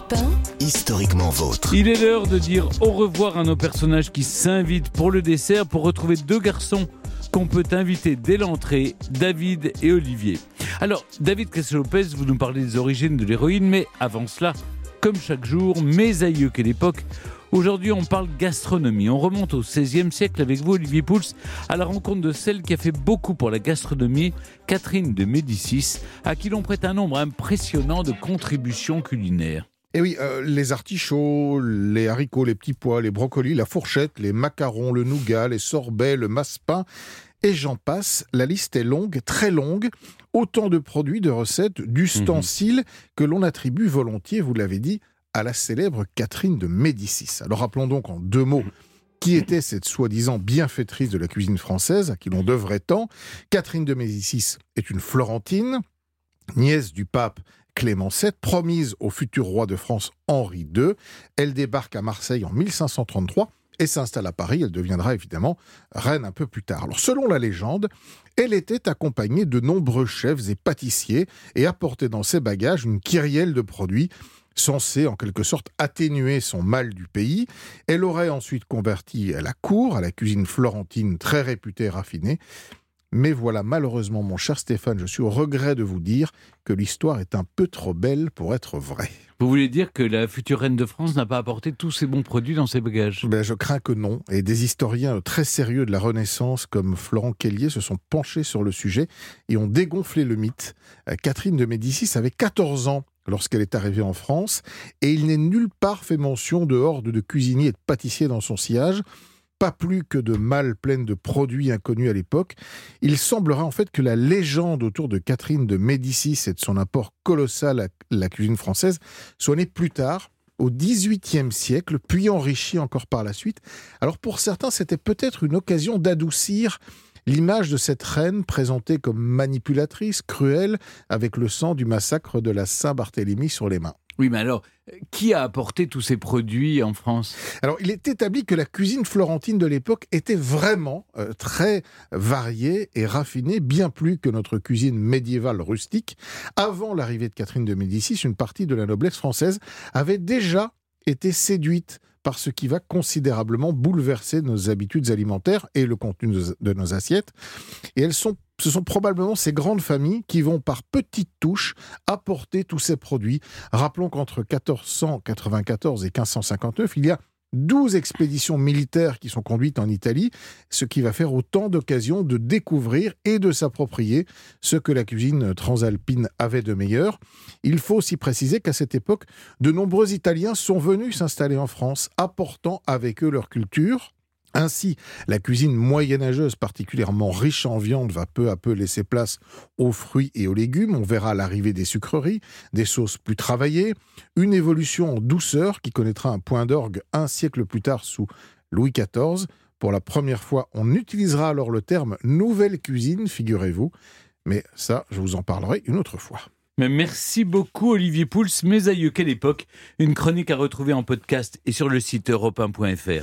Europe 1, historiquement vôtre. Il est l'heure de dire au revoir à nos personnages qui s'invitent pour le dessert pour retrouver deux garçons qu'on peut inviter dès l'entrée, David et Olivier. Alors, David Castel-Lopez, vous nous parlez des origines de l'héroïne, mais avant cela, comme chaque jour, mes aïeux qu'est l'époque, Aujourd'hui, on parle gastronomie. On remonte au XVIe siècle avec vous, Olivier Pouls, à la rencontre de celle qui a fait beaucoup pour la gastronomie, Catherine de Médicis, à qui l'on prête un nombre impressionnant de contributions culinaires. Et eh oui, euh, les artichauts, les haricots, les petits pois, les brocolis, la fourchette, les macarons, le nougat, les sorbets, le massepain, et j'en passe. La liste est longue, très longue. Autant de produits, de recettes, d'ustensiles mhm. que l'on attribue volontiers, vous l'avez dit, à la célèbre Catherine de Médicis. Alors rappelons donc en deux mots qui était cette soi-disant bienfaitrice de la cuisine française à qui l'on devrait tant. Catherine de Médicis est une Florentine, nièce du pape Clément VII, promise au futur roi de France Henri II. Elle débarque à Marseille en 1533 et s'installe à Paris. Elle deviendra évidemment reine un peu plus tard. Alors, selon la légende, elle était accompagnée de nombreux chefs et pâtissiers et apportait dans ses bagages une kyrielle de produits censée en quelque sorte atténuer son mal du pays. Elle aurait ensuite converti à la cour, à la cuisine florentine très réputée et raffinée. Mais voilà, malheureusement, mon cher Stéphane, je suis au regret de vous dire que l'histoire est un peu trop belle pour être vraie. Vous voulez dire que la future reine de France n'a pas apporté tous ces bons produits dans ses bagages? Ben, Je crains que non. Et des historiens très sérieux de la Renaissance, comme Florent Kellier, se sont penchés sur le sujet et ont dégonflé le mythe. Euh, Catherine de Médicis avait 14 ans lorsqu'elle est arrivée en France, et il n'est nulle part fait mention de hordes de cuisiniers et de pâtissiers dans son sillage, pas plus que de malles pleines de produits inconnus à l'époque. Il semblera en fait que la légende autour de Catherine de Médicis et de son apport colossal à la cuisine française soit née plus tard, au XVIIIe siècle, puis enrichie encore par la suite. Alors pour certains, c'était peut-être une occasion d'adoucir L'image de cette reine présentée comme manipulatrice, cruelle, avec le sang du massacre de la Saint-Barthélemy sur les mains. Oui, mais alors, qui a apporté tous ces produits en France? Alors, il est établi que la cuisine florentine de l'époque était vraiment euh, très variée et raffinée, bien plus que notre cuisine médiévale rustique. Avant l'arrivée de Catherine de Médicis, une partie de la noblesse française avait déjà été séduite par ce qui va considérablement bouleverser nos habitudes alimentaires et le contenu de nos assiettes. Et elles sont ce sont probablement ces grandes familles qui vont par petites touches apporter tous ces produits. Rappelons qu'entre 1494 et 1559, il y a 12 expéditions militaires qui sont conduites en Italie, ce qui va faire autant d'occasions de découvrir et de s'approprier ce que la cuisine transalpine avait de meilleur. Il faut aussi préciser qu'à cette époque, de nombreux Italiens sont venus s'installer en France, apportant avec eux leur culture, ainsi, la cuisine moyenâgeuse, particulièrement riche en viande, va peu à peu laisser place aux fruits et aux légumes. On verra l'arrivée des sucreries, des sauces plus travaillées, une évolution en douceur qui connaîtra un point d'orgue un siècle plus tard sous Louis XIV. Pour la première fois, on utilisera alors le terme nouvelle cuisine, figurez-vous. Mais ça, je vous en parlerai une autre fois. Merci beaucoup Olivier Pouls, mes aïeux, quelle époque Une chronique à retrouver en podcast et sur le site europe1.fr.